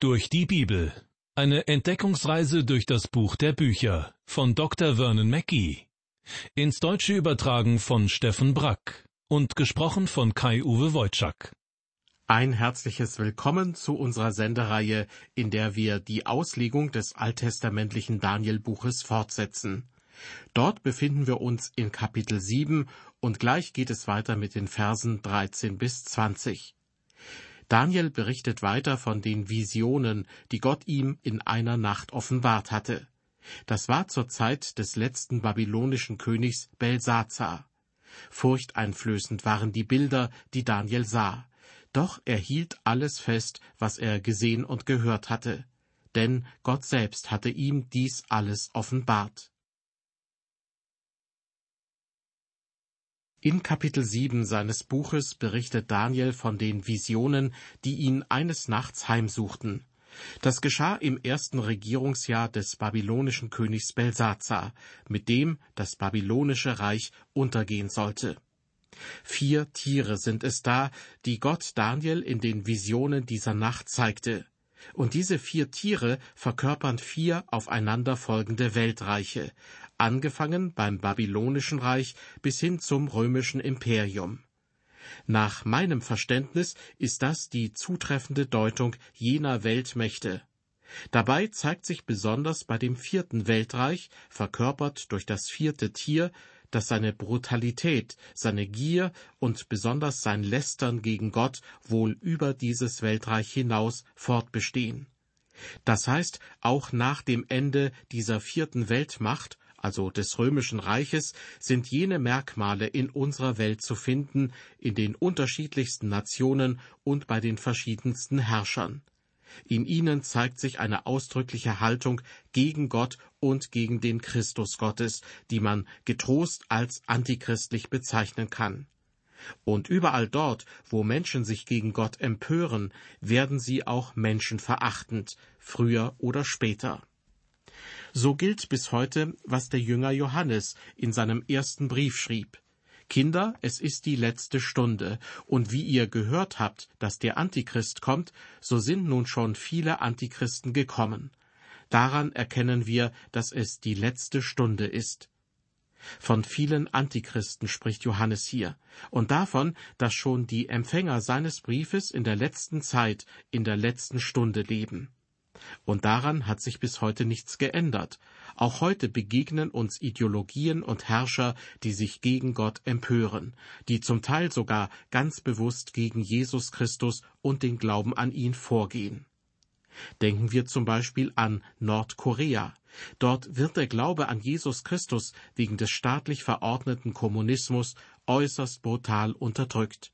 Durch die Bibel. Eine Entdeckungsreise durch das Buch der Bücher von Dr. Vernon Mackey. Ins Deutsche übertragen von Steffen Brack und gesprochen von Kai-Uwe Wojczak. Ein herzliches Willkommen zu unserer Sendereihe, in der wir die Auslegung des alttestamentlichen Danielbuches fortsetzen. Dort befinden wir uns in Kapitel 7 und gleich geht es weiter mit den Versen 13 bis 20. Daniel berichtet weiter von den Visionen, die Gott ihm in einer Nacht offenbart hatte. Das war zur Zeit des letzten babylonischen Königs Belsazar. Furchteinflößend waren die Bilder, die Daniel sah. Doch er hielt alles fest, was er gesehen und gehört hatte. Denn Gott selbst hatte ihm dies alles offenbart. In Kapitel 7 seines Buches berichtet Daniel von den Visionen, die ihn eines Nachts heimsuchten. Das geschah im ersten Regierungsjahr des babylonischen Königs Belsazar, mit dem das babylonische Reich untergehen sollte. Vier Tiere sind es da, die Gott Daniel in den Visionen dieser Nacht zeigte. Und diese vier Tiere verkörpern vier aufeinanderfolgende Weltreiche, angefangen beim babylonischen Reich bis hin zum römischen Imperium. Nach meinem Verständnis ist das die zutreffende Deutung jener Weltmächte. Dabei zeigt sich besonders bei dem vierten Weltreich, verkörpert durch das vierte Tier, dass seine Brutalität, seine Gier und besonders sein Lästern gegen Gott wohl über dieses Weltreich hinaus fortbestehen. Das heißt, auch nach dem Ende dieser vierten Weltmacht also des römischen Reiches, sind jene Merkmale in unserer Welt zu finden, in den unterschiedlichsten Nationen und bei den verschiedensten Herrschern. In ihnen zeigt sich eine ausdrückliche Haltung gegen Gott und gegen den Christus Gottes, die man getrost als antichristlich bezeichnen kann. Und überall dort, wo Menschen sich gegen Gott empören, werden sie auch menschenverachtend, früher oder später. So gilt bis heute, was der Jünger Johannes in seinem ersten Brief schrieb. Kinder, es ist die letzte Stunde, und wie ihr gehört habt, dass der Antichrist kommt, so sind nun schon viele Antichristen gekommen. Daran erkennen wir, dass es die letzte Stunde ist. Von vielen Antichristen spricht Johannes hier, und davon, dass schon die Empfänger seines Briefes in der letzten Zeit, in der letzten Stunde leben. Und daran hat sich bis heute nichts geändert. Auch heute begegnen uns Ideologien und Herrscher, die sich gegen Gott empören, die zum Teil sogar ganz bewusst gegen Jesus Christus und den Glauben an ihn vorgehen. Denken wir zum Beispiel an Nordkorea. Dort wird der Glaube an Jesus Christus wegen des staatlich verordneten Kommunismus äußerst brutal unterdrückt.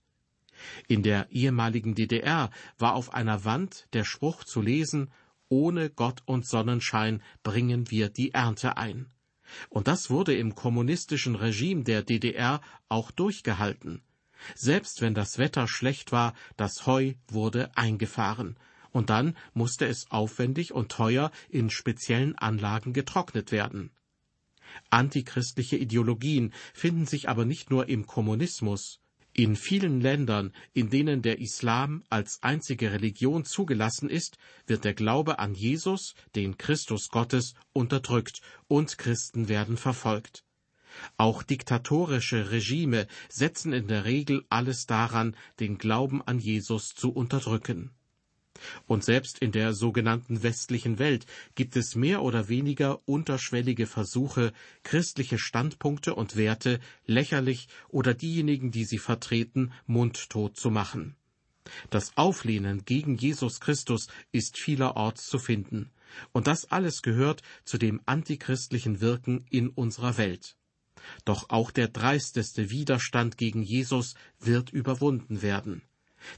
In der ehemaligen DDR war auf einer Wand der Spruch zu lesen ohne Gott und Sonnenschein bringen wir die Ernte ein. Und das wurde im kommunistischen Regime der DDR auch durchgehalten. Selbst wenn das Wetter schlecht war, das Heu wurde eingefahren, und dann musste es aufwendig und teuer in speziellen Anlagen getrocknet werden. Antichristliche Ideologien finden sich aber nicht nur im Kommunismus, in vielen Ländern, in denen der Islam als einzige Religion zugelassen ist, wird der Glaube an Jesus, den Christus Gottes, unterdrückt und Christen werden verfolgt. Auch diktatorische Regime setzen in der Regel alles daran, den Glauben an Jesus zu unterdrücken. Und selbst in der sogenannten westlichen Welt gibt es mehr oder weniger unterschwellige Versuche, christliche Standpunkte und Werte lächerlich oder diejenigen, die sie vertreten, mundtot zu machen. Das Auflehnen gegen Jesus Christus ist vielerorts zu finden, und das alles gehört zu dem antichristlichen Wirken in unserer Welt. Doch auch der dreisteste Widerstand gegen Jesus wird überwunden werden.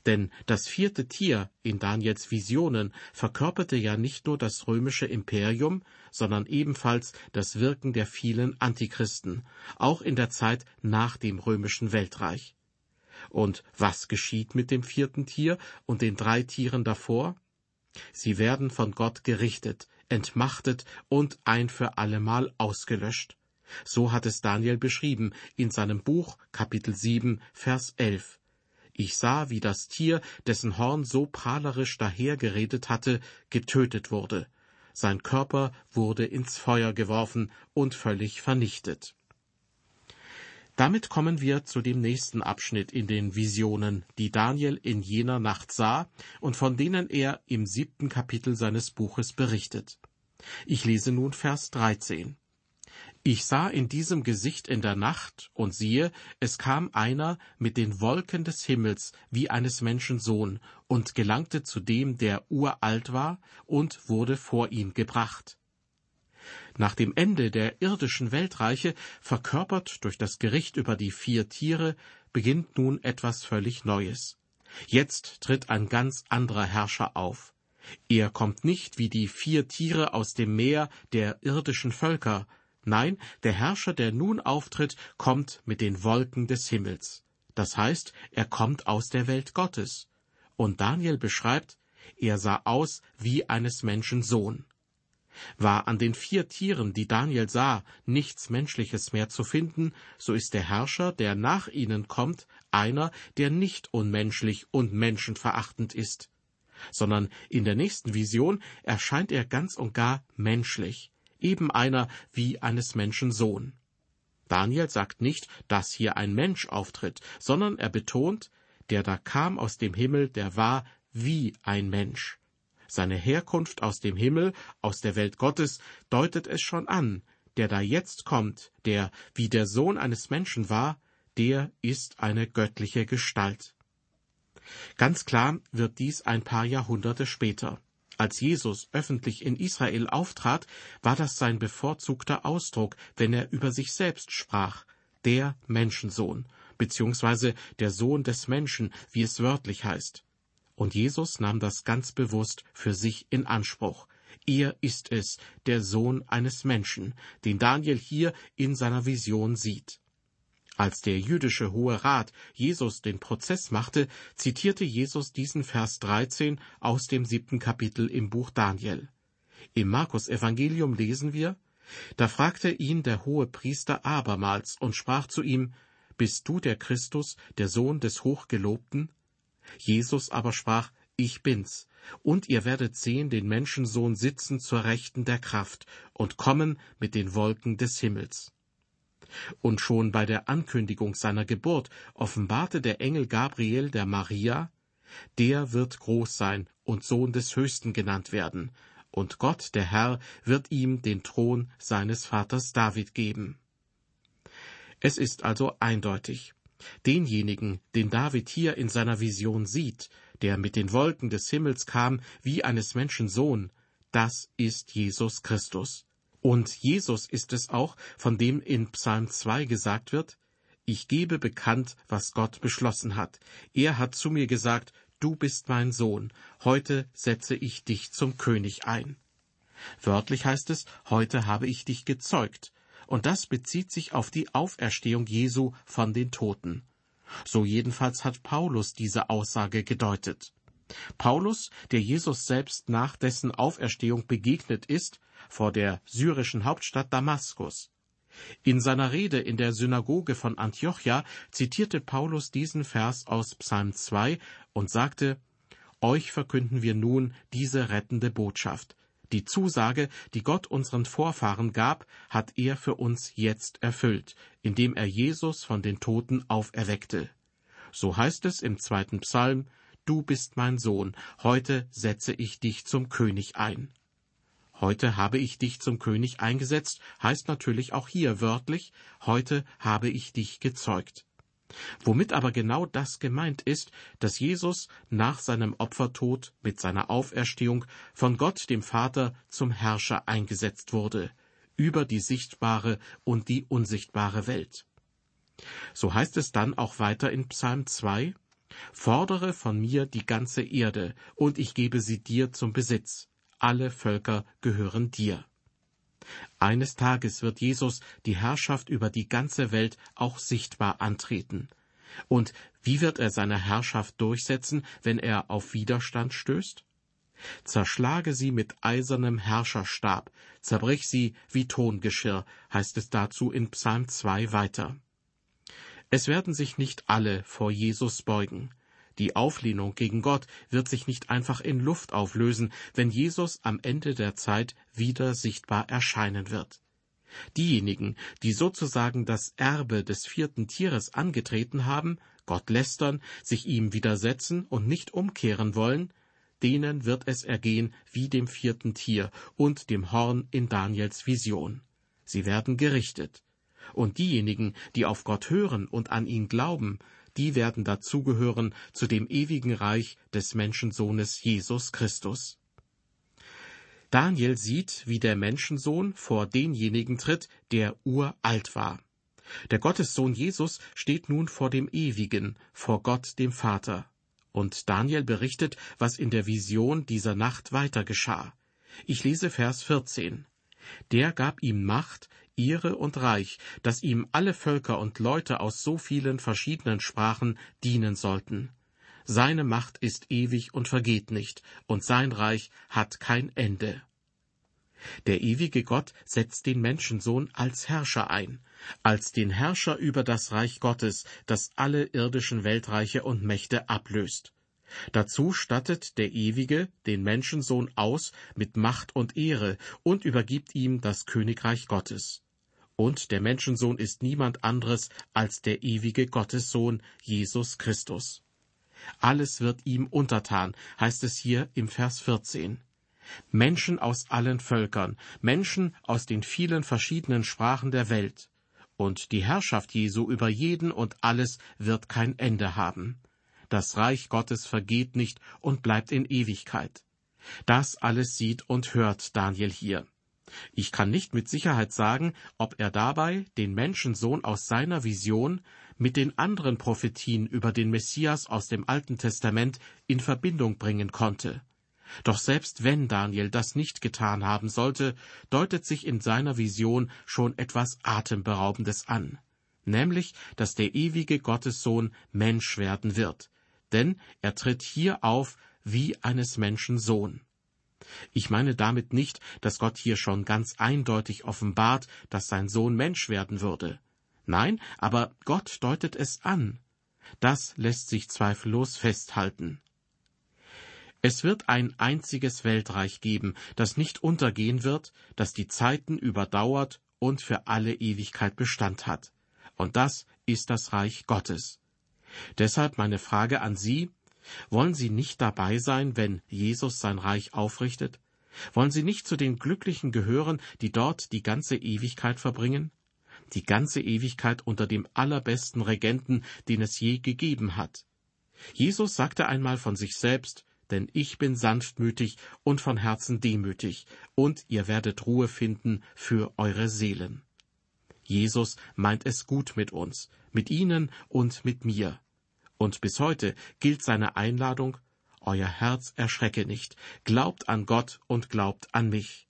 Denn das vierte Tier in Daniels Visionen verkörperte ja nicht nur das römische Imperium, sondern ebenfalls das Wirken der vielen Antichristen, auch in der Zeit nach dem römischen Weltreich. Und was geschieht mit dem vierten Tier und den drei Tieren davor? Sie werden von Gott gerichtet, entmachtet und ein für allemal ausgelöscht. So hat es Daniel beschrieben in seinem Buch Kapitel 7, Vers 11. Ich sah, wie das Tier, dessen Horn so prahlerisch dahergeredet hatte, getötet wurde. Sein Körper wurde ins Feuer geworfen und völlig vernichtet. Damit kommen wir zu dem nächsten Abschnitt in den Visionen, die Daniel in jener Nacht sah und von denen er im siebten Kapitel seines Buches berichtet. Ich lese nun Vers 13. Ich sah in diesem Gesicht in der Nacht, und siehe, es kam einer mit den Wolken des Himmels wie eines Menschen Sohn, und gelangte zu dem, der uralt war, und wurde vor ihn gebracht. Nach dem Ende der irdischen Weltreiche, verkörpert durch das Gericht über die vier Tiere, beginnt nun etwas völlig Neues. Jetzt tritt ein ganz anderer Herrscher auf. Er kommt nicht wie die vier Tiere aus dem Meer der irdischen Völker, nein, der Herrscher, der nun auftritt, kommt mit den Wolken des Himmels. Das heißt, er kommt aus der Welt Gottes. Und Daniel beschreibt, er sah aus wie eines Menschen Sohn. War an den vier Tieren, die Daniel sah, nichts Menschliches mehr zu finden, so ist der Herrscher, der nach ihnen kommt, einer, der nicht unmenschlich und menschenverachtend ist, sondern in der nächsten Vision erscheint er ganz und gar menschlich, eben einer wie eines Menschen Sohn. Daniel sagt nicht, dass hier ein Mensch auftritt, sondern er betont, der da kam aus dem Himmel, der war wie ein Mensch. Seine Herkunft aus dem Himmel, aus der Welt Gottes, deutet es schon an. Der da jetzt kommt, der wie der Sohn eines Menschen war, der ist eine göttliche Gestalt. Ganz klar wird dies ein paar Jahrhunderte später. Als Jesus öffentlich in Israel auftrat, war das sein bevorzugter Ausdruck, wenn er über sich selbst sprach, der Menschensohn, beziehungsweise der Sohn des Menschen, wie es wörtlich heißt. Und Jesus nahm das ganz bewusst für sich in Anspruch. Er ist es, der Sohn eines Menschen, den Daniel hier in seiner Vision sieht. Als der jüdische Hohe Rat Jesus den Prozess machte, zitierte Jesus diesen Vers 13 aus dem siebten Kapitel im Buch Daniel. Im Markus Evangelium lesen wir, da fragte ihn der hohe Priester abermals und sprach zu ihm, Bist du der Christus, der Sohn des Hochgelobten? Jesus aber sprach, Ich bin's, und ihr werdet sehen den Menschensohn sitzen zur Rechten der Kraft und kommen mit den Wolken des Himmels. Und schon bei der Ankündigung seiner Geburt offenbarte der Engel Gabriel der Maria, der wird groß sein und Sohn des Höchsten genannt werden, und Gott, der Herr, wird ihm den Thron seines Vaters David geben. Es ist also eindeutig. Denjenigen, den David hier in seiner Vision sieht, der mit den Wolken des Himmels kam wie eines Menschen Sohn, das ist Jesus Christus. Und Jesus ist es auch, von dem in Psalm 2 gesagt wird, ich gebe bekannt, was Gott beschlossen hat. Er hat zu mir gesagt, du bist mein Sohn, heute setze ich dich zum König ein. Wörtlich heißt es, heute habe ich dich gezeugt, und das bezieht sich auf die Auferstehung Jesu von den Toten. So jedenfalls hat Paulus diese Aussage gedeutet. Paulus, der Jesus selbst nach dessen Auferstehung begegnet ist, vor der syrischen Hauptstadt Damaskus. In seiner Rede in der Synagoge von Antiochia zitierte Paulus diesen Vers aus Psalm 2 und sagte, Euch verkünden wir nun diese rettende Botschaft. Die Zusage, die Gott unseren Vorfahren gab, hat er für uns jetzt erfüllt, indem er Jesus von den Toten auferweckte. So heißt es im zweiten Psalm, Du bist mein Sohn, heute setze ich dich zum König ein. Heute habe ich dich zum König eingesetzt, heißt natürlich auch hier wörtlich, heute habe ich dich gezeugt. Womit aber genau das gemeint ist, dass Jesus nach seinem Opfertod mit seiner Auferstehung von Gott dem Vater zum Herrscher eingesetzt wurde, über die sichtbare und die unsichtbare Welt. So heißt es dann auch weiter in Psalm 2, Fordere von mir die ganze Erde, und ich gebe sie dir zum Besitz. Alle Völker gehören dir. Eines Tages wird Jesus die Herrschaft über die ganze Welt auch sichtbar antreten. Und wie wird er seine Herrschaft durchsetzen, wenn er auf Widerstand stößt? Zerschlage sie mit eisernem Herrscherstab, zerbrich sie wie Tongeschirr, heißt es dazu in Psalm 2 weiter. Es werden sich nicht alle vor Jesus beugen. Die Auflehnung gegen Gott wird sich nicht einfach in Luft auflösen, wenn Jesus am Ende der Zeit wieder sichtbar erscheinen wird. Diejenigen, die sozusagen das Erbe des vierten Tieres angetreten haben, Gott lästern, sich ihm widersetzen und nicht umkehren wollen, denen wird es ergehen wie dem vierten Tier und dem Horn in Daniels Vision. Sie werden gerichtet. Und diejenigen, die auf Gott hören und an ihn glauben, die werden dazugehören zu dem ewigen Reich des Menschensohnes Jesus Christus. Daniel sieht, wie der Menschensohn vor denjenigen tritt, der uralt war. Der Gottessohn Jesus steht nun vor dem Ewigen, vor Gott dem Vater. Und Daniel berichtet, was in der Vision dieser Nacht weiter geschah. Ich lese Vers 14. Der gab ihm Macht, Ehre und Reich, dass ihm alle Völker und Leute aus so vielen verschiedenen Sprachen dienen sollten. Seine Macht ist ewig und vergeht nicht, und sein Reich hat kein Ende. Der ewige Gott setzt den Menschensohn als Herrscher ein, als den Herrscher über das Reich Gottes, das alle irdischen Weltreiche und Mächte ablöst. Dazu stattet der Ewige den Menschensohn aus mit Macht und Ehre und übergibt ihm das Königreich Gottes. Und der Menschensohn ist niemand anderes als der ewige Gottessohn Jesus Christus. Alles wird ihm untertan, heißt es hier im Vers 14. Menschen aus allen Völkern, Menschen aus den vielen verschiedenen Sprachen der Welt. Und die Herrschaft Jesu über jeden und alles wird kein Ende haben. Das Reich Gottes vergeht nicht und bleibt in Ewigkeit. Das alles sieht und hört Daniel hier. Ich kann nicht mit Sicherheit sagen, ob er dabei den Menschensohn aus seiner Vision mit den anderen Prophetien über den Messias aus dem Alten Testament in Verbindung bringen konnte. Doch selbst wenn Daniel das nicht getan haben sollte, deutet sich in seiner Vision schon etwas Atemberaubendes an, nämlich, dass der ewige Gottessohn Mensch werden wird, denn er tritt hier auf wie eines Menschen Sohn. Ich meine damit nicht, dass Gott hier schon ganz eindeutig offenbart, dass sein Sohn Mensch werden würde. Nein, aber Gott deutet es an. Das lässt sich zweifellos festhalten. Es wird ein einziges Weltreich geben, das nicht untergehen wird, das die Zeiten überdauert und für alle Ewigkeit Bestand hat. Und das ist das Reich Gottes. Deshalb meine Frage an Sie, wollen Sie nicht dabei sein, wenn Jesus sein Reich aufrichtet? Wollen Sie nicht zu den Glücklichen gehören, die dort die ganze Ewigkeit verbringen? Die ganze Ewigkeit unter dem allerbesten Regenten, den es je gegeben hat. Jesus sagte einmal von sich selbst, denn ich bin sanftmütig und von Herzen demütig, und ihr werdet Ruhe finden für eure Seelen. Jesus meint es gut mit uns, mit Ihnen und mit mir. Und bis heute gilt seine Einladung, Euer Herz erschrecke nicht, glaubt an Gott und glaubt an mich.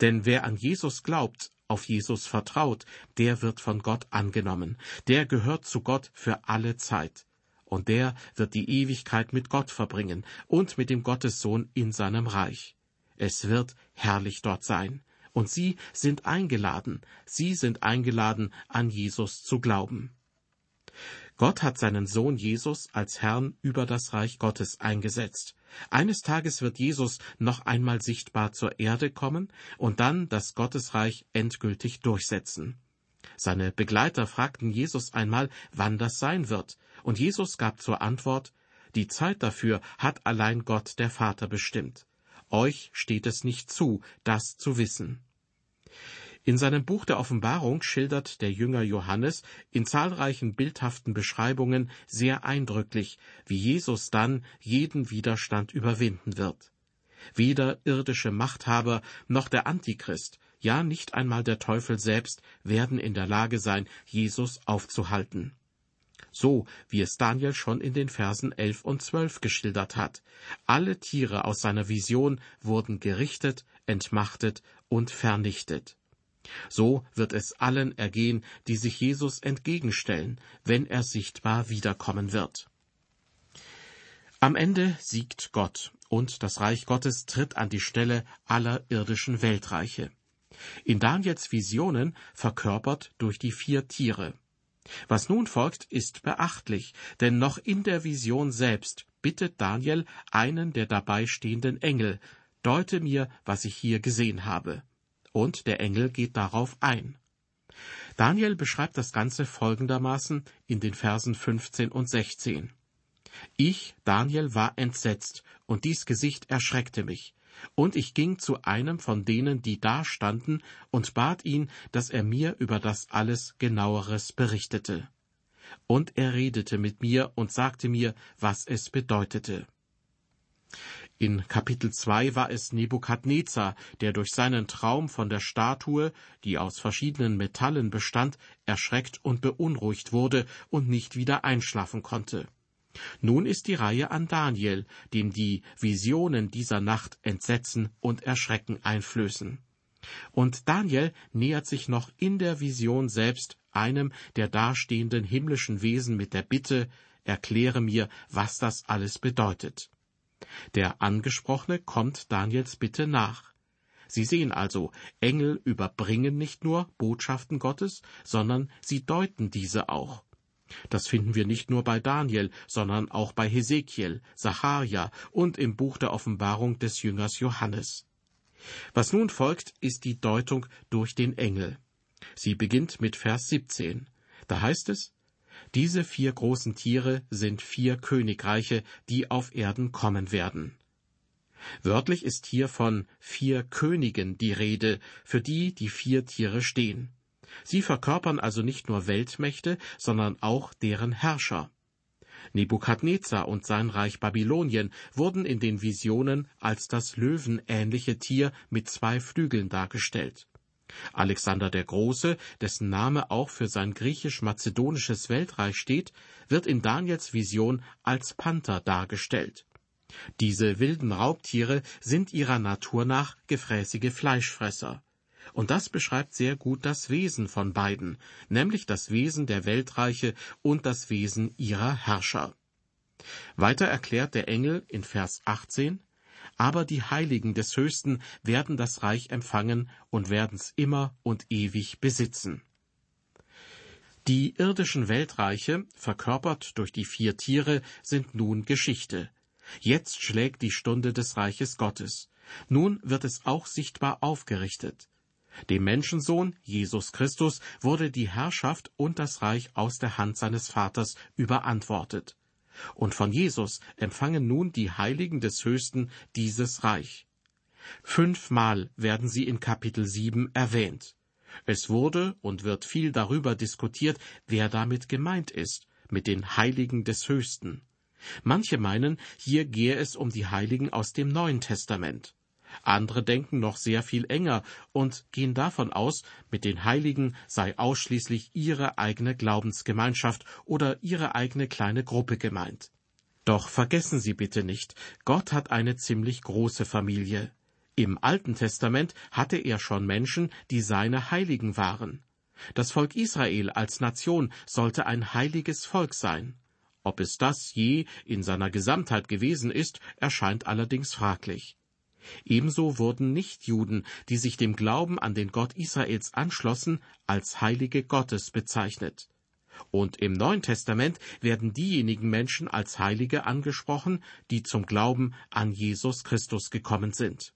Denn wer an Jesus glaubt, auf Jesus vertraut, der wird von Gott angenommen, der gehört zu Gott für alle Zeit, und der wird die Ewigkeit mit Gott verbringen und mit dem Gottessohn in seinem Reich. Es wird herrlich dort sein, und Sie sind eingeladen, Sie sind eingeladen, an Jesus zu glauben. Gott hat seinen Sohn Jesus als Herrn über das Reich Gottes eingesetzt. Eines Tages wird Jesus noch einmal sichtbar zur Erde kommen und dann das Gottesreich endgültig durchsetzen. Seine Begleiter fragten Jesus einmal, wann das sein wird, und Jesus gab zur Antwort, die Zeit dafür hat allein Gott der Vater bestimmt. Euch steht es nicht zu, das zu wissen. In seinem Buch der Offenbarung schildert der Jünger Johannes in zahlreichen bildhaften Beschreibungen sehr eindrücklich, wie Jesus dann jeden Widerstand überwinden wird. Weder irdische Machthaber noch der Antichrist, ja nicht einmal der Teufel selbst werden in der Lage sein, Jesus aufzuhalten. So wie es Daniel schon in den Versen elf und zwölf geschildert hat. Alle Tiere aus seiner Vision wurden gerichtet, entmachtet und vernichtet. So wird es allen ergehen, die sich Jesus entgegenstellen, wenn er sichtbar wiederkommen wird. Am Ende siegt Gott, und das Reich Gottes tritt an die Stelle aller irdischen Weltreiche. In Daniels Visionen verkörpert durch die vier Tiere. Was nun folgt, ist beachtlich, denn noch in der Vision selbst bittet Daniel einen der dabei stehenden Engel, deute mir, was ich hier gesehen habe. Und der Engel geht darauf ein. Daniel beschreibt das Ganze folgendermaßen in den Versen 15 und 16. Ich, Daniel, war entsetzt, und dies Gesicht erschreckte mich. Und ich ging zu einem von denen, die da standen, und bat ihn, dass er mir über das alles genaueres berichtete. Und er redete mit mir und sagte mir, was es bedeutete. In Kapitel 2 war es Nebukadnezar, der durch seinen Traum von der Statue, die aus verschiedenen Metallen bestand, erschreckt und beunruhigt wurde und nicht wieder einschlafen konnte. Nun ist die Reihe an Daniel, dem die Visionen dieser Nacht Entsetzen und Erschrecken einflößen. Und Daniel nähert sich noch in der Vision selbst einem der dastehenden himmlischen Wesen mit der Bitte, erkläre mir, was das alles bedeutet. Der Angesprochene kommt Daniels Bitte nach. Sie sehen also, Engel überbringen nicht nur Botschaften Gottes, sondern sie deuten diese auch. Das finden wir nicht nur bei Daniel, sondern auch bei Hesekiel, Sacharja und im Buch der Offenbarung des Jüngers Johannes. Was nun folgt, ist die Deutung durch den Engel. Sie beginnt mit Vers 17. Da heißt es, diese vier großen Tiere sind vier Königreiche, die auf Erden kommen werden. Wörtlich ist hier von vier Königen die Rede, für die die vier Tiere stehen. Sie verkörpern also nicht nur Weltmächte, sondern auch deren Herrscher. Nebukadnezar und sein Reich Babylonien wurden in den Visionen als das löwenähnliche Tier mit zwei Flügeln dargestellt. Alexander der Große, dessen Name auch für sein griechisch-mazedonisches Weltreich steht, wird in Daniels Vision als Panther dargestellt. Diese wilden Raubtiere sind ihrer Natur nach gefräßige Fleischfresser. Und das beschreibt sehr gut das Wesen von beiden, nämlich das Wesen der Weltreiche und das Wesen ihrer Herrscher. Weiter erklärt der Engel in Vers 18, aber die Heiligen des Höchsten werden das Reich empfangen und werden's immer und ewig besitzen. Die irdischen Weltreiche, verkörpert durch die vier Tiere, sind nun Geschichte. Jetzt schlägt die Stunde des Reiches Gottes. Nun wird es auch sichtbar aufgerichtet. Dem Menschensohn, Jesus Christus, wurde die Herrschaft und das Reich aus der Hand seines Vaters überantwortet. Und von Jesus empfangen nun die Heiligen des Höchsten dieses Reich. Fünfmal werden sie in Kapitel 7 erwähnt. Es wurde und wird viel darüber diskutiert, wer damit gemeint ist, mit den Heiligen des Höchsten. Manche meinen, hier gehe es um die Heiligen aus dem Neuen Testament. Andere denken noch sehr viel enger und gehen davon aus, mit den Heiligen sei ausschließlich ihre eigene Glaubensgemeinschaft oder ihre eigene kleine Gruppe gemeint. Doch vergessen Sie bitte nicht, Gott hat eine ziemlich große Familie. Im Alten Testament hatte er schon Menschen, die seine Heiligen waren. Das Volk Israel als Nation sollte ein heiliges Volk sein. Ob es das je in seiner Gesamtheit gewesen ist, erscheint allerdings fraglich. Ebenso wurden Nichtjuden, die sich dem Glauben an den Gott Israels anschlossen, als Heilige Gottes bezeichnet. Und im Neuen Testament werden diejenigen Menschen als Heilige angesprochen, die zum Glauben an Jesus Christus gekommen sind.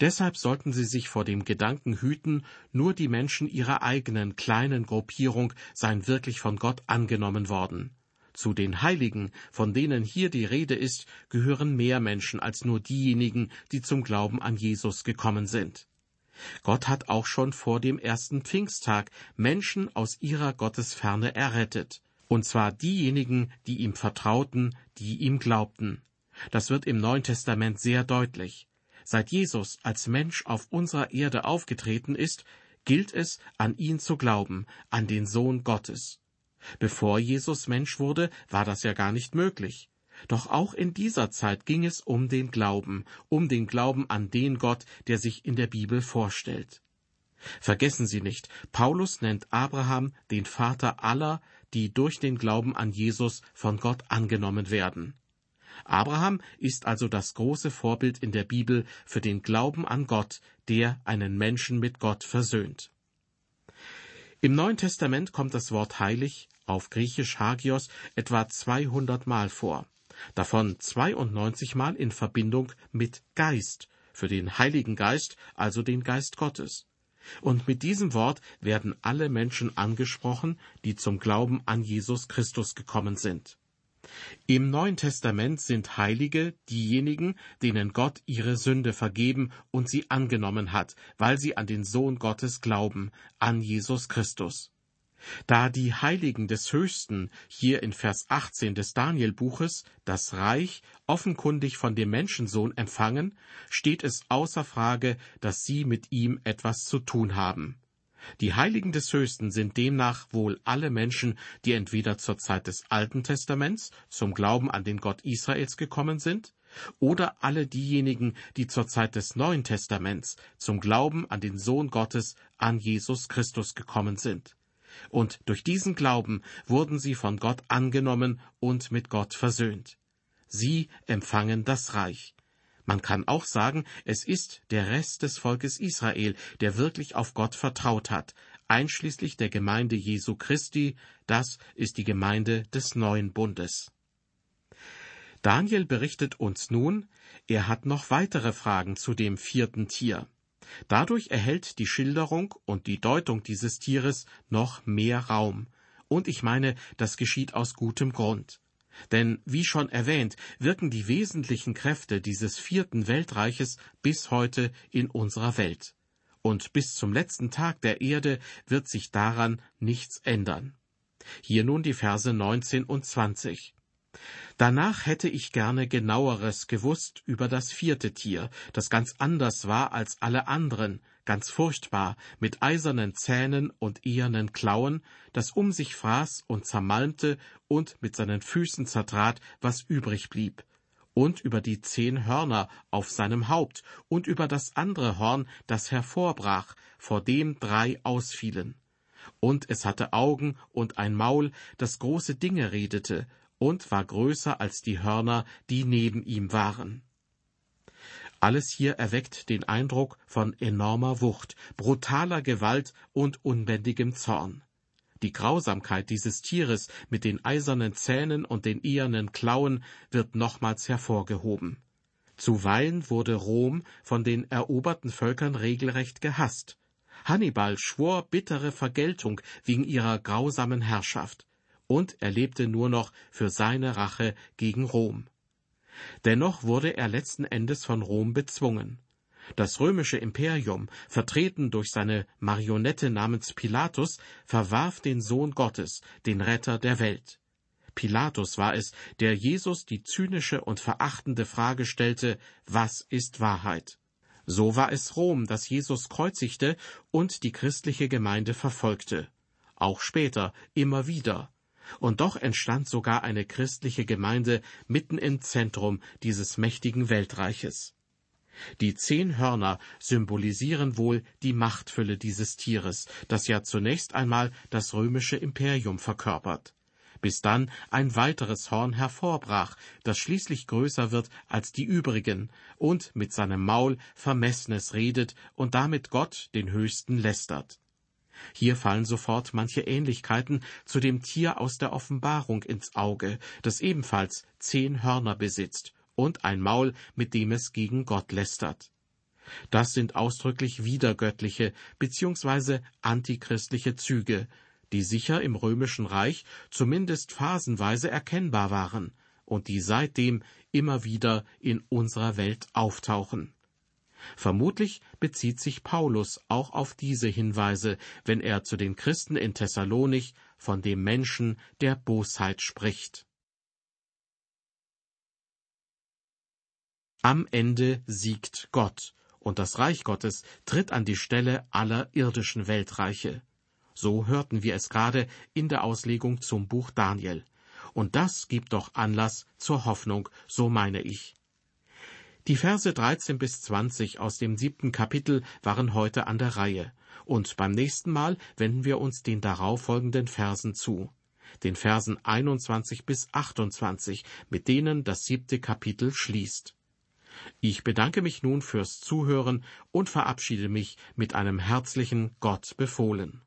Deshalb sollten Sie sich vor dem Gedanken hüten, nur die Menschen ihrer eigenen kleinen Gruppierung seien wirklich von Gott angenommen worden. Zu den Heiligen, von denen hier die Rede ist, gehören mehr Menschen als nur diejenigen, die zum Glauben an Jesus gekommen sind. Gott hat auch schon vor dem ersten Pfingsttag Menschen aus ihrer Gottesferne errettet, und zwar diejenigen, die ihm vertrauten, die ihm glaubten. Das wird im Neuen Testament sehr deutlich. Seit Jesus als Mensch auf unserer Erde aufgetreten ist, gilt es, an ihn zu glauben, an den Sohn Gottes. Bevor Jesus Mensch wurde, war das ja gar nicht möglich. Doch auch in dieser Zeit ging es um den Glauben, um den Glauben an den Gott, der sich in der Bibel vorstellt. Vergessen Sie nicht, Paulus nennt Abraham den Vater aller, die durch den Glauben an Jesus von Gott angenommen werden. Abraham ist also das große Vorbild in der Bibel für den Glauben an Gott, der einen Menschen mit Gott versöhnt. Im Neuen Testament kommt das Wort heilig auf Griechisch Hagios etwa 200 Mal vor, davon 92 Mal in Verbindung mit Geist, für den Heiligen Geist, also den Geist Gottes. Und mit diesem Wort werden alle Menschen angesprochen, die zum Glauben an Jesus Christus gekommen sind. Im Neuen Testament sind Heilige diejenigen, denen Gott ihre Sünde vergeben und sie angenommen hat, weil sie an den Sohn Gottes glauben, an Jesus Christus. Da die Heiligen des Höchsten hier in Vers 18 des Danielbuches das Reich offenkundig von dem Menschensohn empfangen, steht es außer Frage, dass sie mit ihm etwas zu tun haben. Die Heiligen des Höchsten sind demnach wohl alle Menschen, die entweder zur Zeit des Alten Testaments zum Glauben an den Gott Israels gekommen sind, oder alle diejenigen, die zur Zeit des Neuen Testaments zum Glauben an den Sohn Gottes, an Jesus Christus gekommen sind. Und durch diesen Glauben wurden sie von Gott angenommen und mit Gott versöhnt. Sie empfangen das Reich. Man kann auch sagen, es ist der Rest des Volkes Israel, der wirklich auf Gott vertraut hat, einschließlich der Gemeinde Jesu Christi, das ist die Gemeinde des neuen Bundes. Daniel berichtet uns nun, er hat noch weitere Fragen zu dem vierten Tier. Dadurch erhält die Schilderung und die Deutung dieses Tieres noch mehr Raum. Und ich meine, das geschieht aus gutem Grund. Denn, wie schon erwähnt, wirken die wesentlichen Kräfte dieses vierten Weltreiches bis heute in unserer Welt. Und bis zum letzten Tag der Erde wird sich daran nichts ändern. Hier nun die Verse 19 und 20. Danach hätte ich gerne genaueres gewusst über das vierte Tier, das ganz anders war als alle anderen, ganz furchtbar, mit eisernen Zähnen und ehernen Klauen, das um sich fraß und zermalmte und mit seinen Füßen zertrat, was übrig blieb, und über die zehn Hörner auf seinem Haupt und über das andere Horn, das hervorbrach, vor dem drei ausfielen. Und es hatte Augen und ein Maul, das große Dinge redete, und war größer als die Hörner, die neben ihm waren. Alles hier erweckt den Eindruck von enormer Wucht, brutaler Gewalt und unbändigem Zorn. Die Grausamkeit dieses Tieres mit den eisernen Zähnen und den ehernen Klauen wird nochmals hervorgehoben. Zuweilen wurde Rom von den eroberten Völkern regelrecht gehasst. Hannibal schwor bittere Vergeltung wegen ihrer grausamen Herrschaft und er lebte nur noch für seine Rache gegen Rom. Dennoch wurde er letzten Endes von Rom bezwungen. Das römische Imperium, vertreten durch seine Marionette namens Pilatus, verwarf den Sohn Gottes, den Retter der Welt. Pilatus war es, der Jesus die zynische und verachtende Frage stellte, was ist Wahrheit? So war es Rom, das Jesus kreuzigte und die christliche Gemeinde verfolgte. Auch später, immer wieder, und doch entstand sogar eine christliche Gemeinde mitten im Zentrum dieses mächtigen Weltreiches. Die zehn Hörner symbolisieren wohl die Machtfülle dieses Tieres, das ja zunächst einmal das römische Imperium verkörpert, bis dann ein weiteres Horn hervorbrach, das schließlich größer wird als die übrigen und mit seinem Maul Vermessnes redet und damit Gott den Höchsten lästert. Hier fallen sofort manche Ähnlichkeiten zu dem Tier aus der Offenbarung ins Auge, das ebenfalls zehn Hörner besitzt und ein Maul, mit dem es gegen Gott lästert. Das sind ausdrücklich widergöttliche bzw. antichristliche Züge, die sicher im römischen Reich zumindest phasenweise erkennbar waren und die seitdem immer wieder in unserer Welt auftauchen. Vermutlich bezieht sich Paulus auch auf diese Hinweise, wenn er zu den Christen in Thessalonich von dem Menschen der Bosheit spricht. Am Ende siegt Gott, und das Reich Gottes tritt an die Stelle aller irdischen Weltreiche. So hörten wir es gerade in der Auslegung zum Buch Daniel. Und das gibt doch Anlass zur Hoffnung, so meine ich. Die Verse 13 bis 20 aus dem siebten Kapitel waren heute an der Reihe, und beim nächsten Mal wenden wir uns den darauffolgenden Versen zu, den Versen 21 bis 28, mit denen das siebte Kapitel schließt. Ich bedanke mich nun fürs Zuhören und verabschiede mich mit einem herzlichen Gott befohlen.